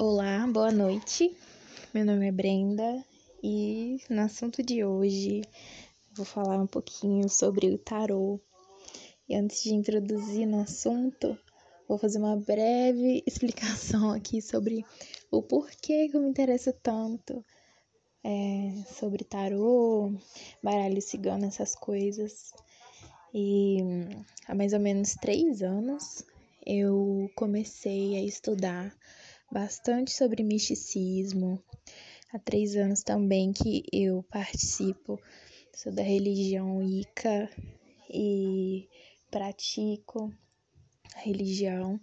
Olá, boa noite. Meu nome é Brenda e no assunto de hoje vou falar um pouquinho sobre o tarô. E antes de introduzir no assunto, vou fazer uma breve explicação aqui sobre o porquê que eu me interesso tanto é, sobre tarô, baralho cigano, essas coisas. E há mais ou menos três anos eu comecei a estudar bastante sobre misticismo. Há três anos também que eu participo, sou da religião Ica e pratico a religião,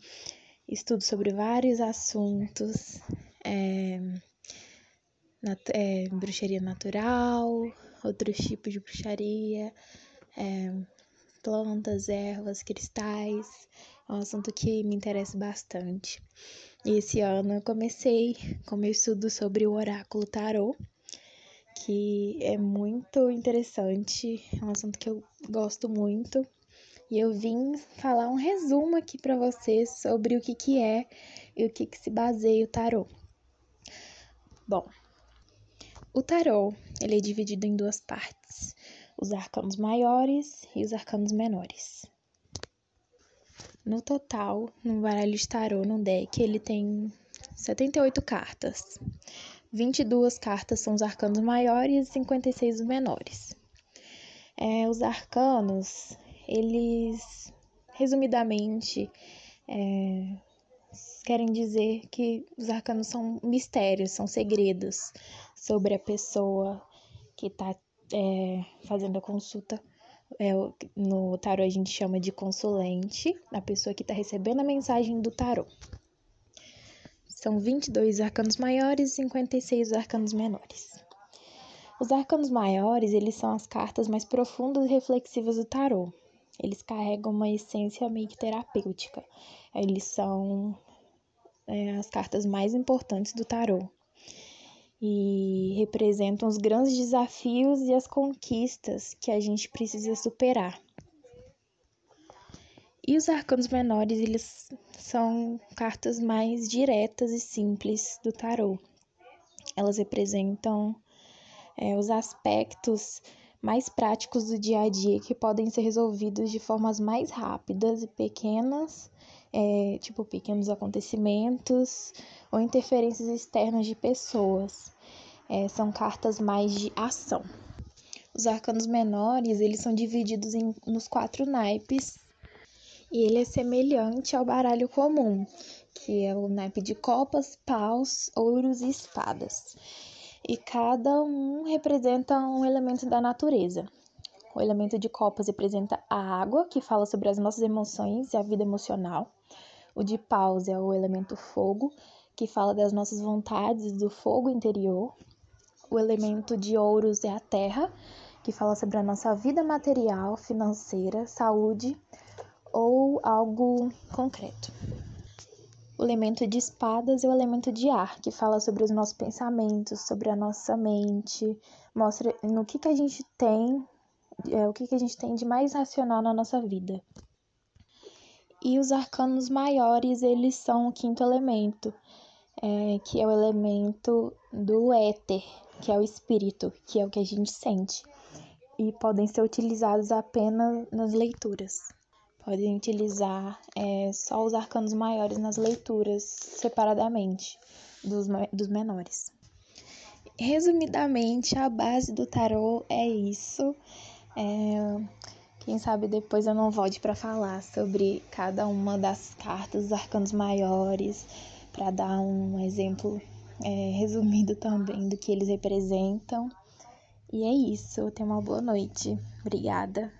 estudo sobre vários assuntos, é, nat é, bruxaria natural, outros tipos de bruxaria, é, plantas, ervas, cristais, é um assunto que me interessa bastante. E esse ano eu comecei com meu estudo sobre o oráculo tarô, que é muito interessante, é um assunto que eu gosto muito. E eu vim falar um resumo aqui para vocês sobre o que, que é e o que, que se baseia o tarô. Bom, o tarô ele é dividido em duas partes: os arcanos maiores e os arcanos menores. No total, no baralho de tarô, no deck, ele tem 78 cartas. 22 cartas são os arcanos maiores e 56 os menores. É, os arcanos, eles, resumidamente, é, querem dizer que os arcanos são mistérios, são segredos sobre a pessoa que está é, fazendo a consulta é, no tarô a gente chama de consulente, a pessoa que está recebendo a mensagem do tarô. São 22 arcanos maiores e 56 arcanos menores. Os arcanos maiores, eles são as cartas mais profundas e reflexivas do tarô. Eles carregam uma essência meio que terapêutica. Eles são é, as cartas mais importantes do tarô e representam os grandes desafios e as conquistas que a gente precisa superar. E os arcanos menores, eles são cartas mais diretas e simples do tarô. Elas representam é, os aspectos mais práticos do dia a dia que podem ser resolvidos de formas mais rápidas e pequenas, é, tipo pequenos acontecimentos ou interferências externas de pessoas é, são cartas mais de ação. Os arcanos menores, eles são divididos em, nos quatro naipes e ele é semelhante ao baralho comum, que é o naipe de copas, paus, ouros e espadas. E cada um representa um elemento da natureza. O elemento de copas representa a água, que fala sobre as nossas emoções e a vida emocional. O de paus é o elemento fogo, que fala das nossas vontades, do fogo interior. O elemento de ouros é a terra, que fala sobre a nossa vida material, financeira, saúde ou algo concreto. O elemento de espadas é o elemento de ar, que fala sobre os nossos pensamentos, sobre a nossa mente, mostra no que, que a gente tem, é, o que, que a gente tem de mais racional na nossa vida. E os arcanos maiores, eles são o quinto elemento, é, que é o elemento do éter, que é o espírito, que é o que a gente sente, e podem ser utilizados apenas nas leituras. Podem utilizar é, só os arcanos maiores nas leituras separadamente dos, dos menores. Resumidamente, a base do tarô é isso. É, quem sabe depois eu não volte para falar sobre cada uma das cartas, dos arcanos maiores, para dar um exemplo é, resumido também do que eles representam. E é isso. Tenha uma boa noite. Obrigada.